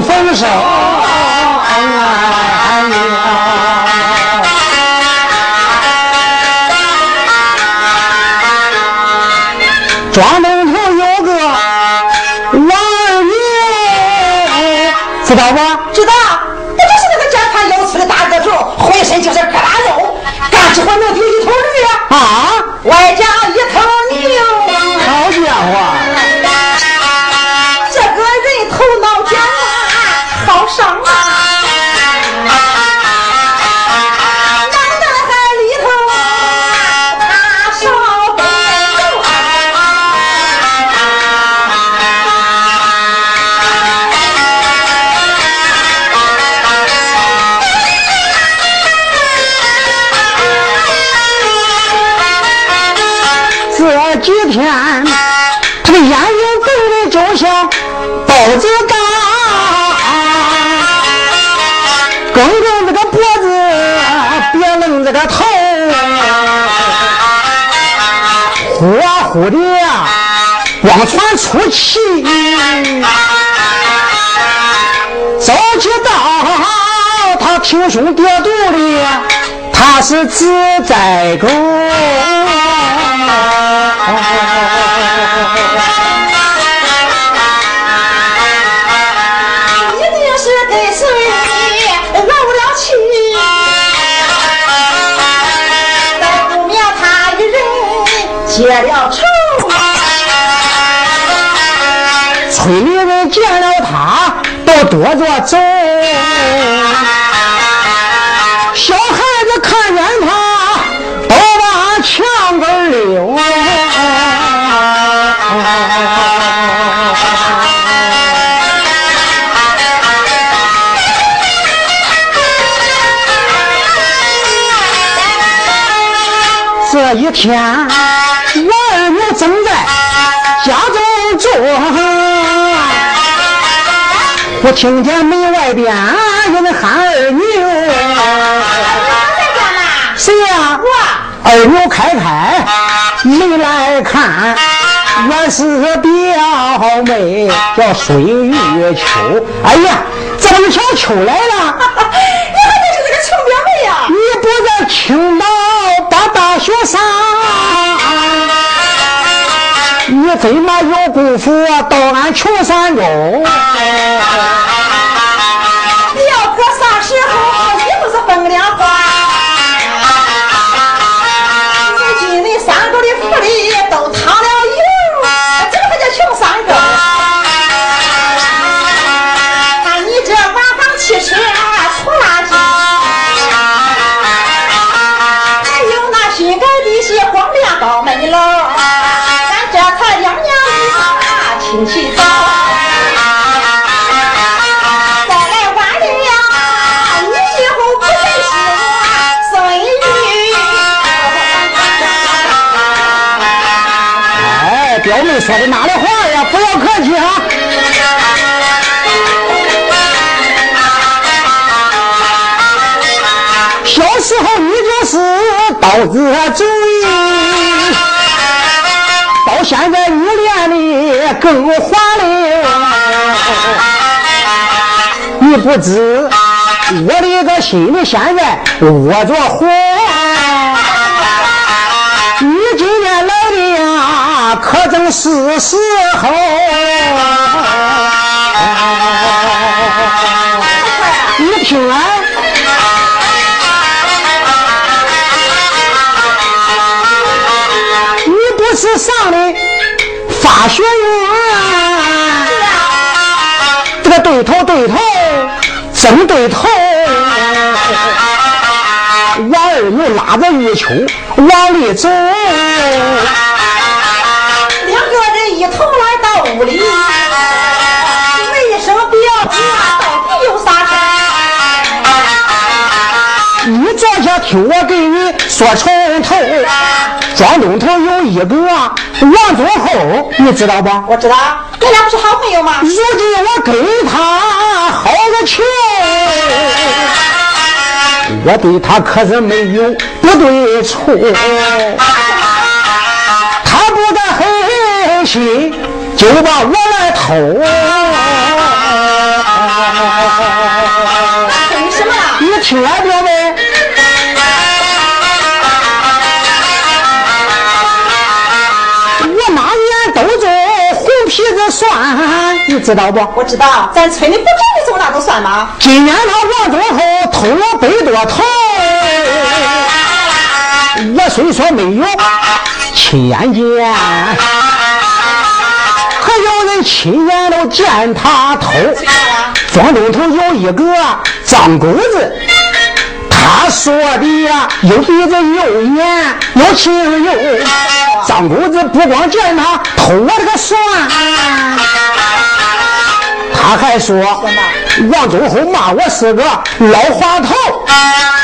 自首。庄东头有个王二牛，知道。不？知道，不就是那个肩宽腰粗的大个头，浑身就是疙瘩肉，干起活能顶一头驴呀？啊，外加他的眼睛瞪得就像包子大，梗着那个脖子，别愣着个头呼呼的呀，光传出气。早知道他挺胸叠肚的，他是自在狗。一定是给孙女漏了气都不免他一人结了仇村里人见了他都躲着走。这一天。我二女正在家中坐，我听见门外边有人喊二牛。谁呀？我。二牛开开门来看，原是表妹叫孙玉秋。哎呀，怎么小秋来了？怎么有功夫到俺穷山沟？说的哪里话呀？不要客气啊！小时候你就是刀子嘴，到现在你练的更滑溜。你不知我的个心里现在窝着火。是时候。你听啊，你不是上的法学院？这个对头对头，真对头。王二牛拉着玉秋往里走，屋里，没声表啊，到底有啥事你坐下听我给你说从头。庄东头有一个王忠厚，你知道不？我知道，咱俩不是好朋友吗？如今我跟他好个情。我对他可是没有不对错，就把我来偷。亲爱表妹，我哪年都种红皮子蒜，你知道不？我知道，咱村里不种的种那种蒜吗？今年他王忠厚偷了百多头，我虽说没有亲眼见，还有人亲眼都见他偷。庄东头有一个张狗子，他说的呀，有鼻子有眼有情有。张狗子不光见他偷我这个蒜，他还说王忠厚骂我是个老滑头，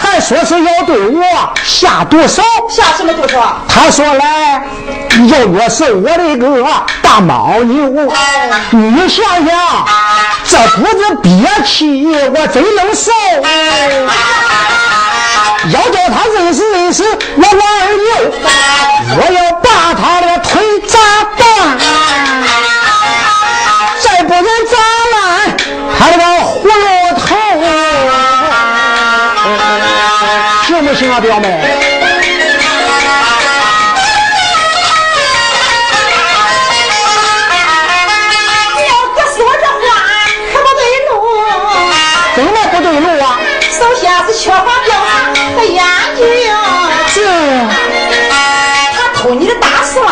还说是要对我下毒手。下什么毒手？他说来要约是我的个大牦牛，你想想这股子憋气，我真能受。要叫他认识认识我王二牛，我要把他的腿砸断，再不然砸烂他那个葫芦头，行不行啊，表妹？缺乏调查和研究，是。他偷你的大蒜，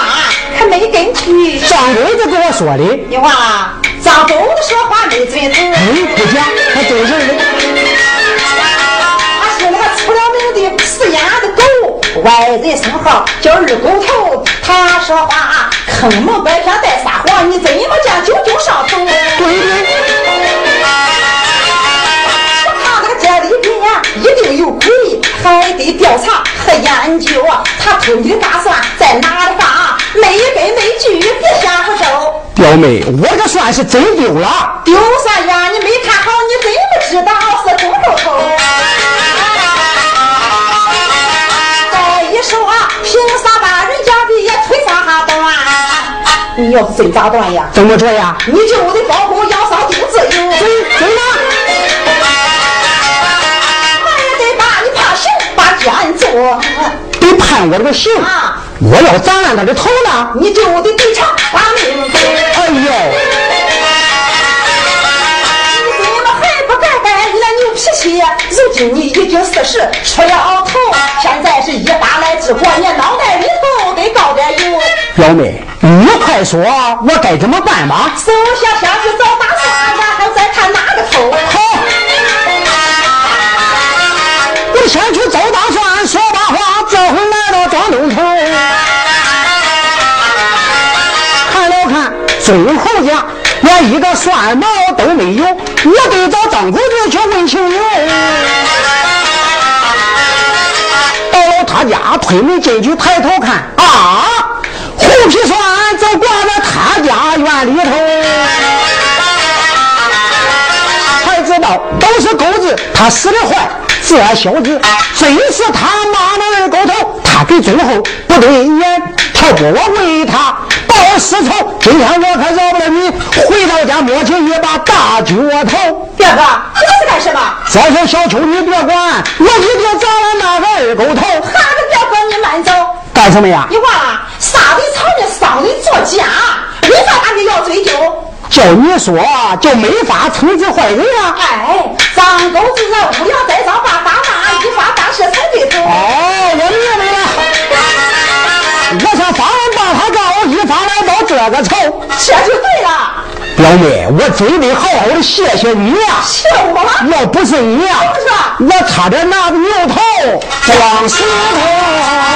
还没根据。张公子跟我说的。你忘了？张公子说话没准头。嗯，不假，还真是的。他说那个出了名的四眼的狗，外人称号叫二狗头。他说话坑蒙拐骗带撒谎，你怎么见九九上头？对对。一定有鬼，还得调查和研究。他偷你的大蒜在哪里放？没根没据，别瞎胡诌。表妹，我这蒜是真丢了。丢蒜呀？你没看好，你怎么知道是中头偷？再一说，凭啥把人家的也腿咋断？你要是真咋断呀？怎么着呀？你就得包我这个刑。我要砸烂他的头呢，你就得赔偿把命给。哎呦！你怎么还不改改你那牛脾气？如今你已经四十出了头，现在是一把来治国，你脑袋里头得搞点油。表妹，你快说，我该怎么办吧？首先先去找大师，然后再看哪个头。好，我先去找大。看最后家连一个蒜苗都没有，我得找张公子去问情由。到了他家，推门进去，抬头看，啊，红皮蒜就挂在他家院里头，才知道都是狗子，他死的坏。这小子真是他妈的二狗头！他给忠厚不对眼，他不我为他报私仇。今天我可饶不了你！回到家摸起一把大脚头。表哥，你这是干什么？再说小秋，你别管，我一定砸了那个二狗头。哈子表哥，你慢走。干什么呀？你忘了杀人偿命，伤人作假，没法把你要追究。叫你说，就没法惩治坏人啊！哎，张狗子人无良栽赃把大骂，一发大事才对头。哦，我明白了。我想法院把他告，依法来报这个仇，这就对了。表妹，我真得好好的谢谢你呀！谢我了。要不是你呀，我差点拿着牛头撞石头。